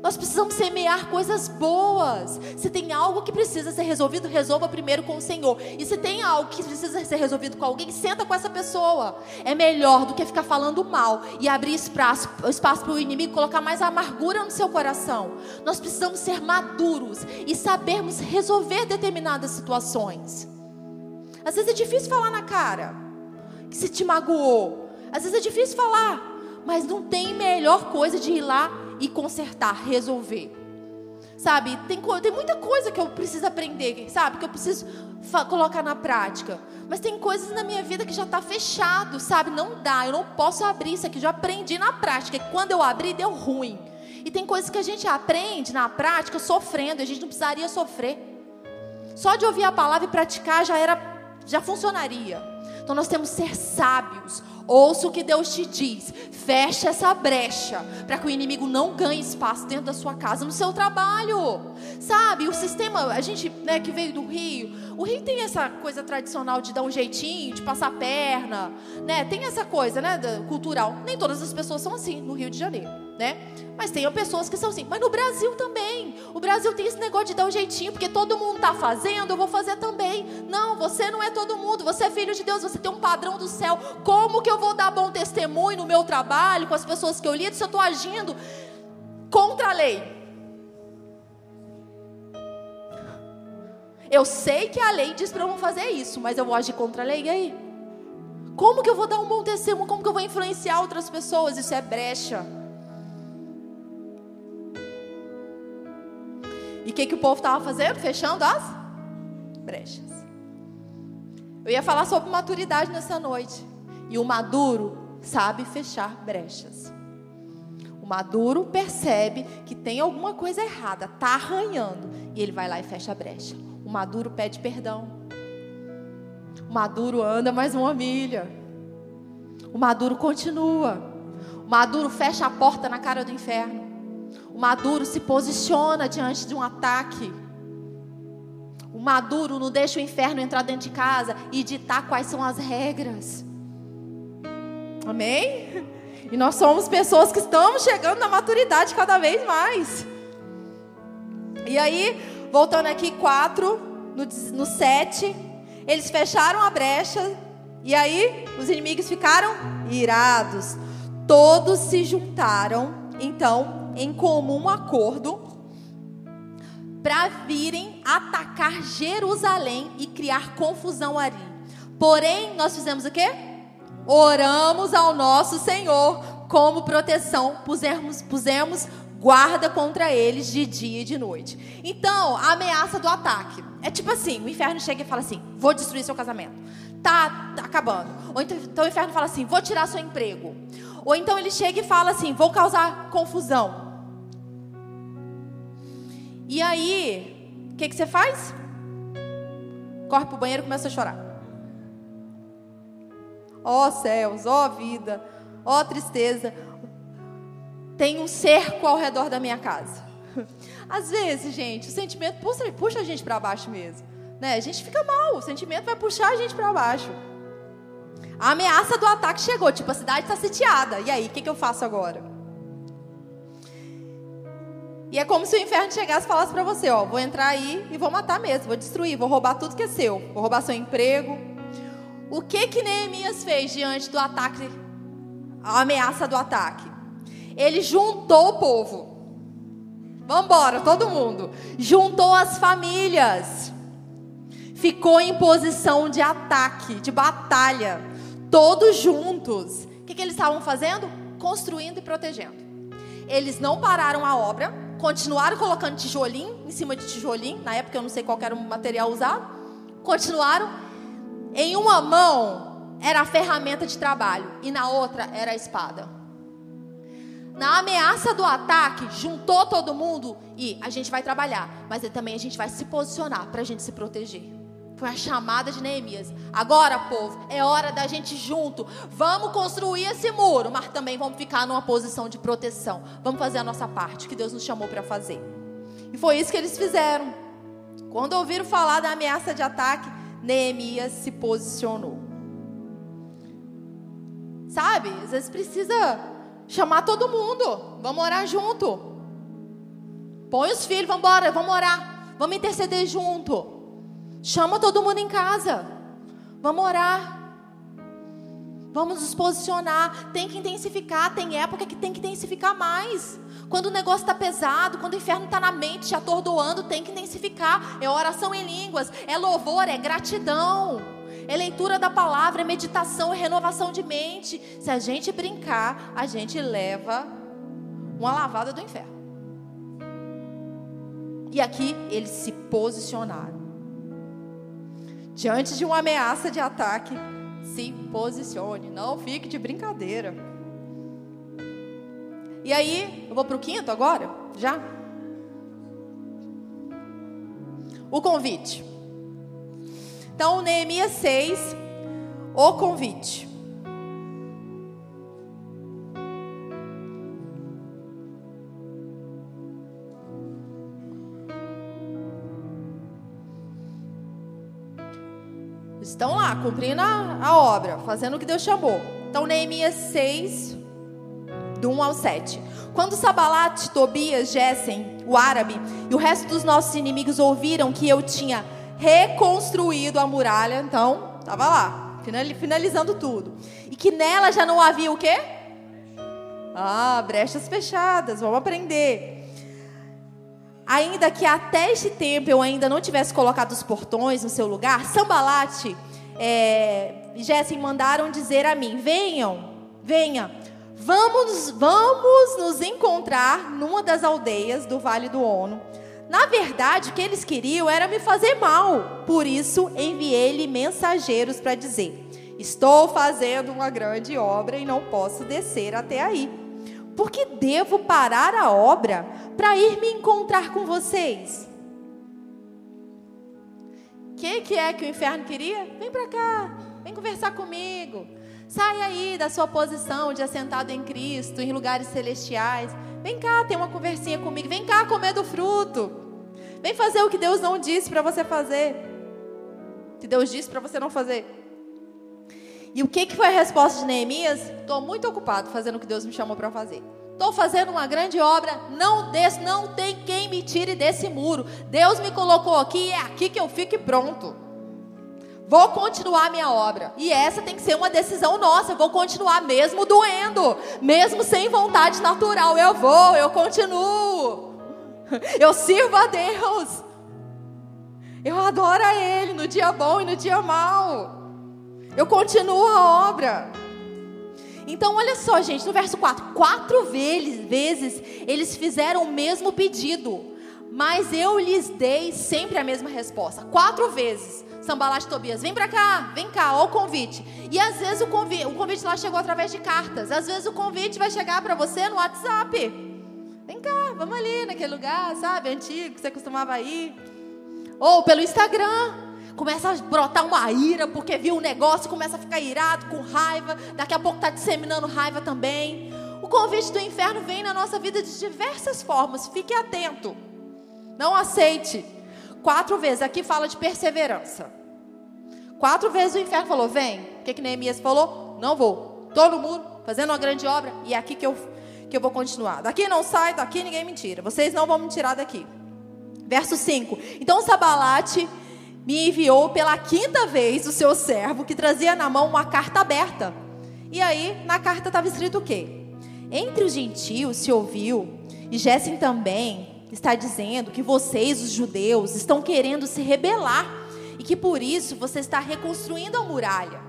Nós precisamos semear coisas boas. Se tem algo que precisa ser resolvido, resolva primeiro com o Senhor. E se tem algo que precisa ser resolvido com alguém, senta com essa pessoa. É melhor do que ficar falando mal e abrir espaço, para o inimigo colocar mais amargura no seu coração. Nós precisamos ser maduros e sabermos resolver determinadas situações. Às vezes é difícil falar na cara que se te magoou. Às vezes é difícil falar, mas não tem melhor coisa de ir lá e consertar, resolver. Sabe, tem, tem muita coisa que eu preciso aprender, sabe, que eu preciso colocar na prática. Mas tem coisas na minha vida que já está fechado, sabe? Não dá, eu não posso abrir isso aqui. Já aprendi na prática. Quando eu abri, deu ruim. E tem coisas que a gente aprende na prática sofrendo, a gente não precisaria sofrer. Só de ouvir a palavra e praticar já era, já funcionaria. Então nós temos que ser sábios, Ouça o que Deus te diz. Fecha essa brecha para que o inimigo não ganhe espaço dentro da sua casa, no seu trabalho. Sabe, o sistema, a gente né, que veio do Rio, o Rio tem essa coisa tradicional de dar um jeitinho, de passar perna, né? Tem essa coisa, né, cultural. Nem todas as pessoas são assim no Rio de Janeiro, né? Mas tem pessoas que são assim. Mas no Brasil também. O Brasil tem esse negócio de dar um jeitinho, porque todo mundo está fazendo, eu vou fazer também. Não, você não é todo mundo. Você é filho de Deus, você tem um padrão do céu. Como que eu vou dar bom testemunho no meu trabalho, com as pessoas que eu lido, se eu estou agindo contra a lei? Eu sei que a lei diz para eu não fazer isso, mas eu vou agir contra a lei, e aí? Como que eu vou dar um bom testemunho? Como que eu vou influenciar outras pessoas? Isso é brecha. E o que, que o povo estava fazendo? Fechando as brechas. Eu ia falar sobre maturidade nessa noite. E o maduro sabe fechar brechas. O maduro percebe que tem alguma coisa errada, está arranhando, e ele vai lá e fecha a brecha. O maduro pede perdão. O maduro anda mais uma milha. O maduro continua. O maduro fecha a porta na cara do inferno. O maduro se posiciona diante de um ataque. O maduro não deixa o inferno entrar dentro de casa e ditar quais são as regras. Amém? E nós somos pessoas que estamos chegando na maturidade cada vez mais. E aí, voltando aqui, quatro. no, no 7, eles fecharam a brecha e aí os inimigos ficaram irados. Todos se juntaram, então, em comum acordo, para virem atacar Jerusalém e criar confusão ali. Porém, nós fizemos o quê? Oramos ao nosso Senhor como proteção, pusemos, pusemos guarda contra eles de dia e de noite. Então, a ameaça do ataque é tipo assim: o inferno chega e fala assim: vou destruir seu casamento. Tá, tá acabando. Ou então, então o inferno fala assim: vou tirar seu emprego. Ou então ele chega e fala assim: vou causar confusão. E aí, o que, que você faz? Corre pro banheiro e começa a chorar. Ó oh, céus, ó oh, vida, ó oh, tristeza. Tem um cerco ao redor da minha casa. Às vezes, gente, o sentimento puxa, a gente para baixo mesmo. Né? A gente fica mal, o sentimento vai puxar a gente para baixo. A ameaça do ataque chegou, tipo, a cidade está sitiada. E aí, o que, que eu faço agora? E é como se o inferno chegasse e falasse para você: Ó, vou entrar aí e vou matar mesmo, vou destruir, vou roubar tudo que é seu, vou roubar seu emprego. O que que Neemias fez diante do ataque, a ameaça do ataque? Ele juntou o povo. Vamos embora, todo mundo. Juntou as famílias. Ficou em posição de ataque, de batalha. Todos juntos. O que, que eles estavam fazendo? Construindo e protegendo. Eles não pararam a obra, continuaram colocando tijolinho em cima de tijolinho. Na época eu não sei qual era o material usado. Continuaram. Em uma mão era a ferramenta de trabalho e na outra era a espada. Na ameaça do ataque, juntou todo mundo e a gente vai trabalhar, mas também a gente vai se posicionar para a gente se proteger. Foi a chamada de Neemias. Agora, povo, é hora da gente junto. Vamos construir esse muro, mas também vamos ficar numa posição de proteção. Vamos fazer a nossa parte que Deus nos chamou para fazer. E foi isso que eles fizeram. Quando ouviram falar da ameaça de ataque, Neemias se posicionou. Sabe? Às vezes precisa chamar todo mundo. Vamos orar junto. Põe os filhos, vamos embora, vamos orar. Vamos interceder junto. Chama todo mundo em casa. Vamos orar. Vamos nos posicionar. Tem que intensificar. Tem época que tem que intensificar mais. Quando o negócio está pesado, quando o inferno está na mente, te atordoando, tem que intensificar. É oração em línguas, é louvor, é gratidão. É leitura da palavra, é meditação, é renovação de mente. Se a gente brincar, a gente leva uma lavada do inferno. E aqui eles se posicionaram. Diante de uma ameaça de ataque, se posicione, não fique de brincadeira. E aí, eu vou para o quinto agora? Já? O convite. Então, Neemias 6, o convite. Estão lá, cumprindo a, a obra, fazendo o que Deus chamou. Então, Neemias 6, do 1 ao 7. Quando Sabalat, Tobias, Gessen, o árabe e o resto dos nossos inimigos ouviram que eu tinha reconstruído a muralha, então, estava lá, finalizando tudo. E que nela já não havia o quê? Ah, brechas fechadas, vamos aprender. Ainda que até este tempo eu ainda não tivesse colocado os portões no seu lugar, Sambalate é, Jéssica mandaram dizer a mim: venham, venha, vamos, vamos nos encontrar numa das aldeias do Vale do Ono. Na verdade, o que eles queriam era me fazer mal. Por isso, enviei-lhe mensageiros para dizer: Estou fazendo uma grande obra e não posso descer até aí. Porque devo parar a obra para ir me encontrar com vocês? Que, que é que o inferno queria? Vem para cá, vem conversar comigo. Sai aí da sua posição de assentado em Cristo, em lugares celestiais. Vem cá, tem uma conversinha comigo. Vem cá comer do fruto. Vem fazer o que Deus não disse para você fazer. Que Deus disse para você não fazer. E o que, que foi a resposta de Neemias? Estou muito ocupado fazendo o que Deus me chamou para fazer. Estou fazendo uma grande obra, não desço, não tem quem me tire desse muro. Deus me colocou aqui, é aqui que eu fico e pronto. Vou continuar minha obra. E essa tem que ser uma decisão nossa. Eu vou continuar mesmo doendo, mesmo sem vontade natural. Eu vou, eu continuo. Eu sirvo a Deus. Eu adoro a Ele no dia bom e no dia mau. Eu continuo a obra. Então, olha só, gente, no verso 4: quatro vezes eles fizeram o mesmo pedido, mas eu lhes dei sempre a mesma resposta. Quatro vezes. Sambalat Tobias, vem para cá, vem cá, ó o convite. E às vezes o convite, o convite lá chegou através de cartas. Às vezes o convite vai chegar para você no WhatsApp. Vem cá, vamos ali naquele lugar, sabe, antigo que você costumava ir. Ou pelo Instagram começa a brotar uma ira, porque viu o negócio, começa a ficar irado, com raiva, daqui a pouco está disseminando raiva também. O convite do inferno vem na nossa vida de diversas formas, fique atento. Não aceite. Quatro vezes, aqui fala de perseverança. Quatro vezes o inferno falou: vem. O que, que Neemias falou? Não vou. Todo mundo fazendo uma grande obra e é aqui que eu, que eu vou continuar. Daqui não sai, daqui ninguém me tira. Vocês não vão me tirar daqui. Verso 5. Então Sabalate me enviou pela quinta vez o seu servo, que trazia na mão uma carta aberta. E aí, na carta estava escrito o quê? Entre os gentios se ouviu, e Gesem também está dizendo que vocês, os judeus, estão querendo se rebelar e que por isso você está reconstruindo a muralha.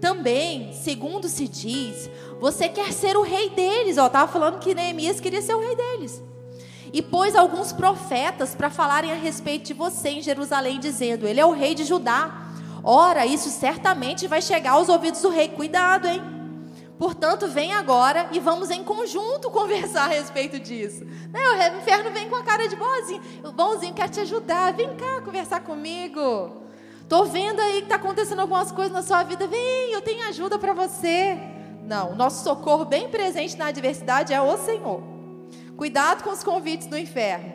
Também, segundo se diz, você quer ser o rei deles. Estava falando que Neemias queria ser o rei deles e pôs alguns profetas para falarem a respeito de você em Jerusalém, dizendo: Ele é o rei de Judá. Ora, isso certamente vai chegar aos ouvidos do rei. Cuidado, hein? Portanto, vem agora e vamos em conjunto conversar a respeito disso. Né? O inferno vem com a cara de bonzinho. O bonzinho quer te ajudar. Vem cá conversar comigo. Tô vendo aí que está acontecendo algumas coisas na sua vida. Vem, eu tenho ajuda para você. Não, nosso socorro bem presente na adversidade é o Senhor. Cuidado com os convites do inferno,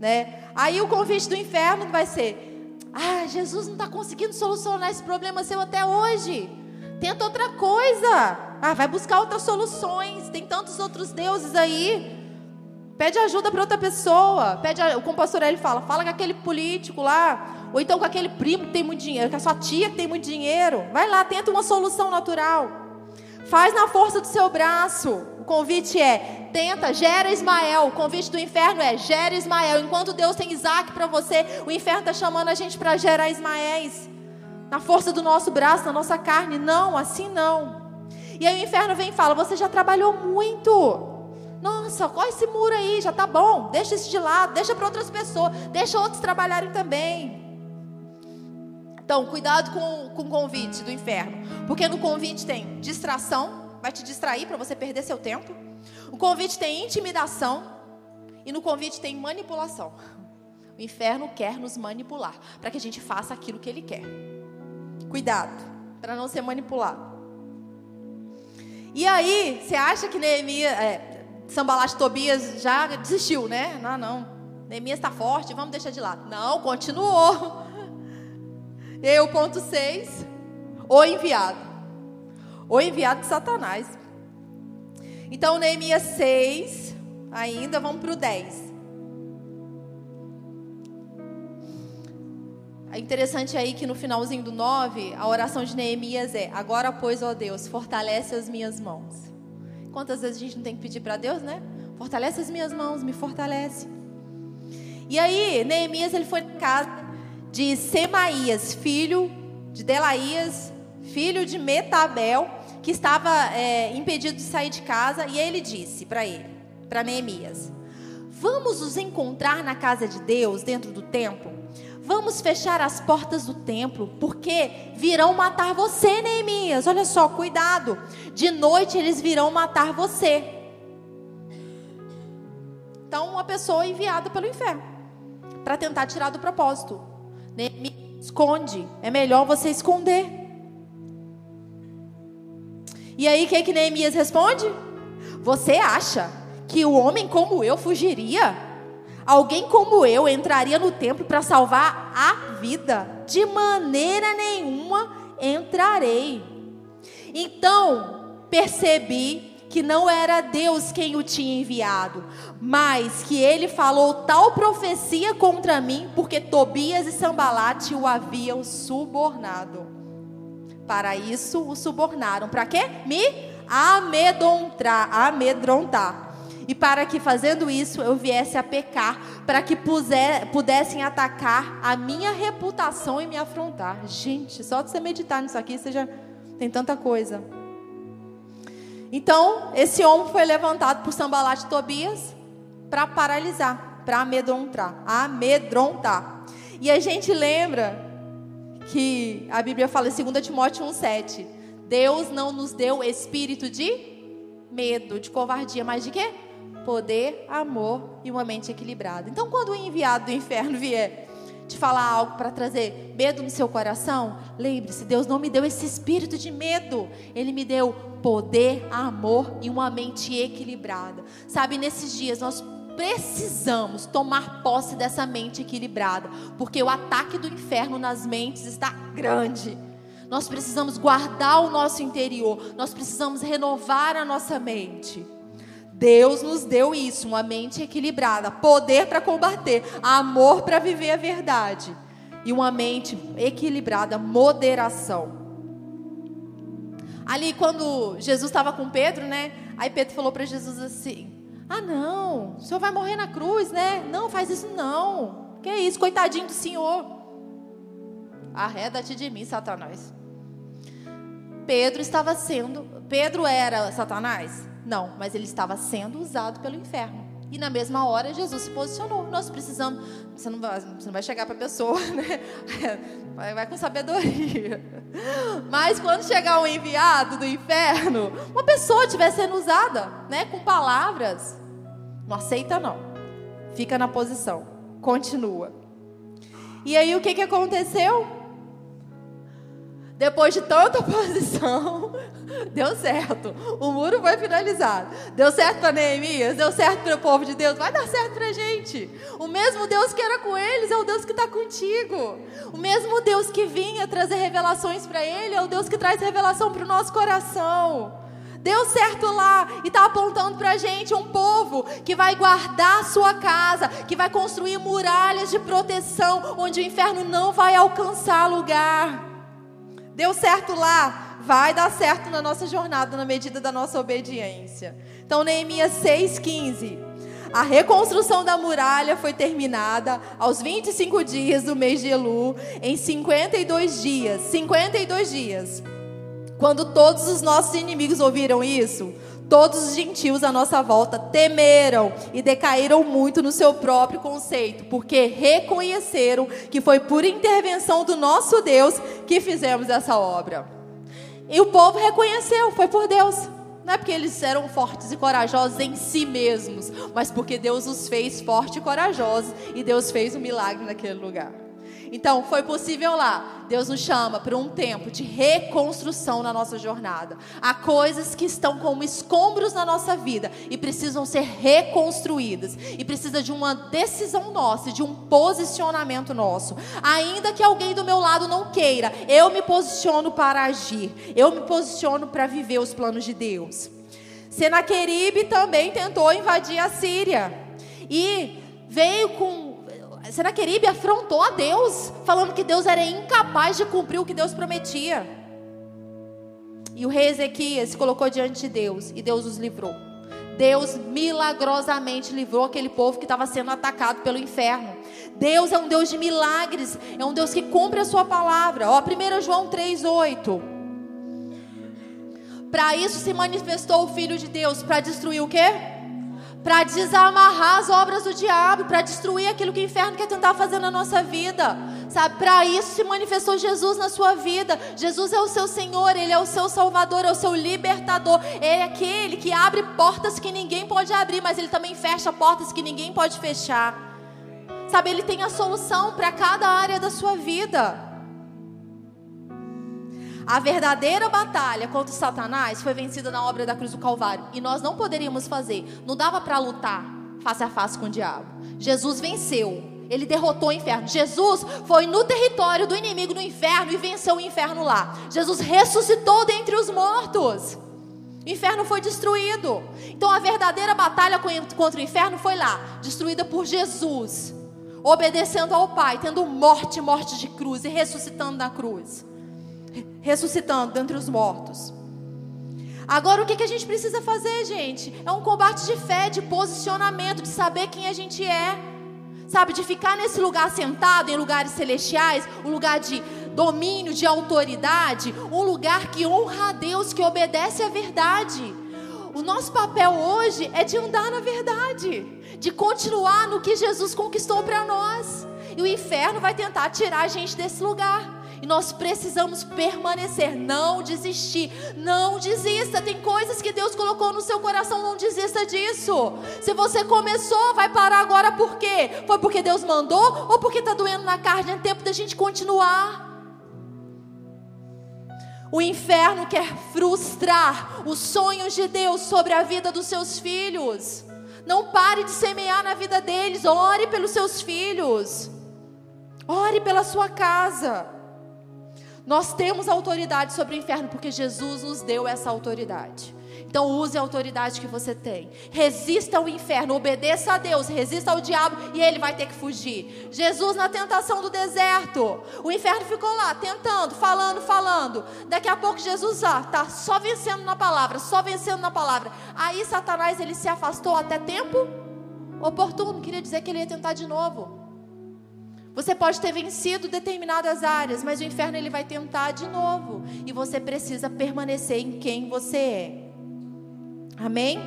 né? Aí o convite do inferno vai ser: Ah, Jesus não está conseguindo solucionar esse problema seu até hoje. Tenta outra coisa. Ah, vai buscar outras soluções. Tem tantos outros deuses aí. Pede ajuda para outra pessoa. Pede, como o pastor ele fala, fala com aquele político lá, ou então com aquele primo que tem muito dinheiro, com a sua tia que tem muito dinheiro. Vai lá, tenta uma solução natural. Faz na força do seu braço. Convite é: tenta, gera Ismael. O convite do inferno é: gera Ismael. Enquanto Deus tem Isaac para você, o inferno está chamando a gente para gerar Ismaéis. Na força do nosso braço, na nossa carne. Não, assim não. E aí o inferno vem e fala: Você já trabalhou muito. Nossa, olha esse muro aí, já tá bom. Deixa isso de lado, deixa para outras pessoas, deixa outros trabalharem também. Então, cuidado com, com o convite do inferno. Porque no convite tem distração, vai te distrair para você perder seu tempo. O convite tem intimidação. E no convite tem manipulação. O inferno quer nos manipular para que a gente faça aquilo que ele quer. Cuidado para não ser manipulado. E aí, você acha que Neemias, é, Tobias já desistiu, né? Não, não. Neemias está forte, vamos deixar de lado. Não, continuou. E o ponto 6, o enviado. O enviado de Satanás. Então, Neemias 6, ainda, vamos para o 10. É interessante aí que no finalzinho do 9, a oração de Neemias é: Agora, pois, ó Deus, fortalece as minhas mãos. Quantas vezes a gente não tem que pedir para Deus, né? Fortalece as minhas mãos, me fortalece. E aí, Neemias ele foi em casa de Semaías, filho de Delaías, filho de Metabel, que estava é, impedido de sair de casa, e ele disse para ele, para Neemias: Vamos nos encontrar na casa de Deus, dentro do templo? Vamos fechar as portas do templo, porque virão matar você, Neemias. Olha só, cuidado. De noite eles virão matar você. Então, uma pessoa enviada pelo inferno para tentar tirar do propósito. Neemias esconde. É melhor você esconder. E aí, o que, que Neemias responde? Você acha que o homem como eu fugiria? Alguém como eu entraria no templo para salvar a vida? De maneira nenhuma entrarei. Então percebi que não era Deus quem o tinha enviado, mas que ele falou tal profecia contra mim, porque Tobias e Sambalate o haviam subornado. Para isso o subornaram. Para quê? Me amedrontar, amedrontar e para que fazendo isso eu viesse a pecar, para que puser, pudessem atacar a minha reputação e me afrontar. Gente, só de você meditar nisso aqui, você já tem tanta coisa. Então, esse homem foi levantado por Sambalat Tobias para paralisar, para amedrontar, amedrontar. E a gente lembra que a Bíblia fala em 2 Timóteo 1,7: Deus não nos deu espírito de medo, de covardia, mas de quê? poder, amor e uma mente equilibrada. Então, quando o enviado do inferno vier te falar algo para trazer medo no seu coração, lembre-se: Deus não me deu esse espírito de medo, Ele me deu poder, amor e uma mente equilibrada. Sabe, nesses dias nós precisamos tomar posse dessa mente equilibrada, porque o ataque do inferno nas mentes está grande. Nós precisamos guardar o nosso interior, nós precisamos renovar a nossa mente. Deus nos deu isso, uma mente equilibrada, poder para combater, amor para viver a verdade e uma mente equilibrada, moderação. Ali quando Jesus estava com Pedro, né? Aí Pedro falou para Jesus assim: "Ah, não, o senhor vai morrer na cruz, né? Não, faz isso não. Que isso, coitadinho do senhor. Arreda-te de mim, Satanás." Pedro estava sendo, Pedro era Satanás? Não, mas ele estava sendo usado pelo inferno. E na mesma hora Jesus se posicionou. Nós precisamos. Você não vai, você não vai chegar para a pessoa, né? Vai, vai, com sabedoria. Mas quando chegar um enviado do inferno, uma pessoa estiver sendo usada, né? Com palavras, não aceita não. Fica na posição. Continua. E aí o que, que aconteceu? Depois de tanta oposição, deu certo. O muro foi finalizado. Deu certo para Neemias, deu certo para o povo de Deus, vai dar certo para a gente. O mesmo Deus que era com eles é o Deus que está contigo. O mesmo Deus que vinha trazer revelações para ele é o Deus que traz revelação para o nosso coração. Deu certo lá e está apontando para a gente um povo que vai guardar sua casa, que vai construir muralhas de proteção, onde o inferno não vai alcançar lugar. Deu certo lá, vai dar certo na nossa jornada na medida da nossa obediência. Então, Neemias 6,15. A reconstrução da muralha foi terminada aos 25 dias do mês de Elu, em 52 dias. 52 dias. Quando todos os nossos inimigos ouviram isso, Todos os gentios à nossa volta temeram e decaíram muito no seu próprio conceito, porque reconheceram que foi por intervenção do nosso Deus que fizemos essa obra. E o povo reconheceu, foi por Deus. Não é porque eles eram fortes e corajosos em si mesmos, mas porque Deus os fez fortes e corajosos e Deus fez um milagre naquele lugar. Então, foi possível lá. Deus nos chama para um tempo de reconstrução na nossa jornada. Há coisas que estão como escombros na nossa vida e precisam ser reconstruídas. E precisa de uma decisão nossa, de um posicionamento nosso. Ainda que alguém do meu lado não queira, eu me posiciono para agir. Eu me posiciono para viver os planos de Deus. Senaqueribe também tentou invadir a Síria. E veio com Senaqueribe afrontou a Deus, falando que Deus era incapaz de cumprir o que Deus prometia. E o rei Ezequias se colocou diante de Deus e Deus os livrou. Deus milagrosamente livrou aquele povo que estava sendo atacado pelo inferno. Deus é um Deus de milagres, é um Deus que cumpre a sua palavra. Ó, 1 João 3:8. Para isso se manifestou o filho de Deus, para destruir o quê? Para desamarrar as obras do diabo, para destruir aquilo que o inferno quer tentar fazer na nossa vida. Sabe, para isso se manifestou Jesus na sua vida. Jesus é o seu Senhor, ele é o seu Salvador, é o seu libertador. Ele é aquele que abre portas que ninguém pode abrir, mas ele também fecha portas que ninguém pode fechar. Sabe, ele tem a solução para cada área da sua vida. A verdadeira batalha contra Satanás foi vencida na obra da cruz do Calvário. E nós não poderíamos fazer. Não dava para lutar face a face com o diabo. Jesus venceu. Ele derrotou o inferno. Jesus foi no território do inimigo no inferno e venceu o inferno lá. Jesus ressuscitou dentre os mortos. O inferno foi destruído. Então a verdadeira batalha contra o inferno foi lá, destruída por Jesus, obedecendo ao Pai, tendo morte, morte de cruz e ressuscitando na cruz. Ressuscitando dentre os mortos. Agora, o que, que a gente precisa fazer, gente? É um combate de fé, de posicionamento, de saber quem a gente é. Sabe, de ficar nesse lugar sentado, em lugares celestiais, um lugar de domínio, de autoridade, um lugar que honra a Deus, que obedece à verdade. O nosso papel hoje é de andar na verdade, de continuar no que Jesus conquistou para nós. E o inferno vai tentar tirar a gente desse lugar. E nós precisamos permanecer, não desistir, não desista. Tem coisas que Deus colocou no seu coração, não desista disso. Se você começou, vai parar agora por quê? Foi porque Deus mandou ou porque está doendo na carne? É tempo da gente continuar. O inferno quer frustrar os sonhos de Deus sobre a vida dos seus filhos. Não pare de semear na vida deles. Ore pelos seus filhos. Ore pela sua casa. Nós temos autoridade sobre o inferno porque Jesus nos deu essa autoridade. Então use a autoridade que você tem. Resista ao inferno, obedeça a Deus, resista ao diabo e ele vai ter que fugir. Jesus na tentação do deserto, o inferno ficou lá tentando, falando, falando. Daqui a pouco Jesus ah, tá só vencendo na palavra, só vencendo na palavra. Aí Satanás ele se afastou até tempo oportuno, queria dizer que ele ia tentar de novo. Você pode ter vencido determinadas áreas, mas o inferno ele vai tentar de novo. E você precisa permanecer em quem você é. Amém?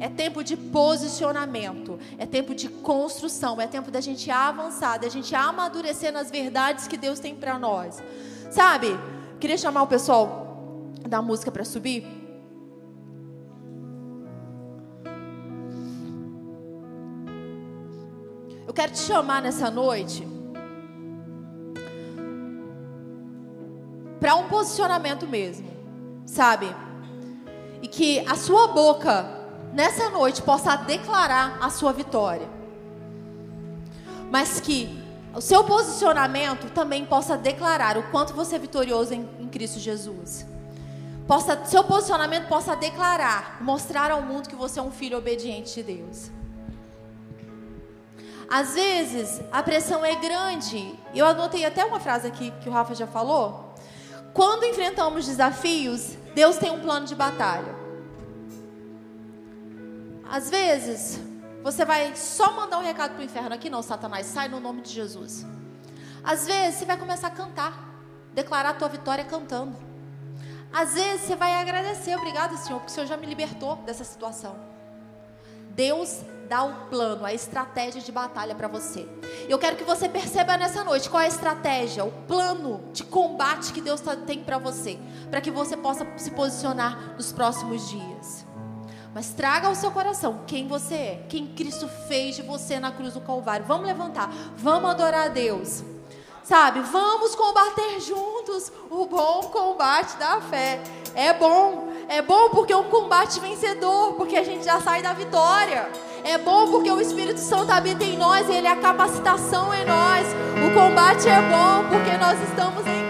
É tempo de posicionamento, é tempo de construção, é tempo da gente avançar, da gente amadurecer nas verdades que Deus tem para nós. Sabe? Queria chamar o pessoal da música para subir. Eu quero te chamar nessa noite posicionamento mesmo, sabe? E que a sua boca nessa noite possa declarar a sua vitória. Mas que o seu posicionamento também possa declarar o quanto você é vitorioso em, em Cristo Jesus. Possa, seu posicionamento possa declarar, mostrar ao mundo que você é um filho obediente de Deus. Às vezes a pressão é grande. Eu anotei até uma frase aqui que o Rafa já falou. Quando enfrentamos desafios, Deus tem um plano de batalha. Às vezes, você vai só mandar um recado para o inferno aqui, não, Satanás, sai no nome de Jesus. Às vezes, você vai começar a cantar, declarar a tua vitória cantando. Às vezes, você vai agradecer, obrigado, Senhor, porque o Senhor já me libertou dessa situação. Deus dá o plano, a estratégia de batalha para você. Eu quero que você perceba nessa noite qual é a estratégia, o plano de combate que Deus tá, tem para você, para que você possa se posicionar nos próximos dias. Mas traga ao seu coração quem você é, quem Cristo fez de você na cruz do Calvário. Vamos levantar, vamos adorar a Deus. Sabe, vamos combater juntos o bom combate da fé. É bom, é bom porque é um combate vencedor, porque a gente já sai da vitória. É bom porque o Espírito Santo habita em nós e ele é a capacitação em nós. O combate é bom porque nós estamos em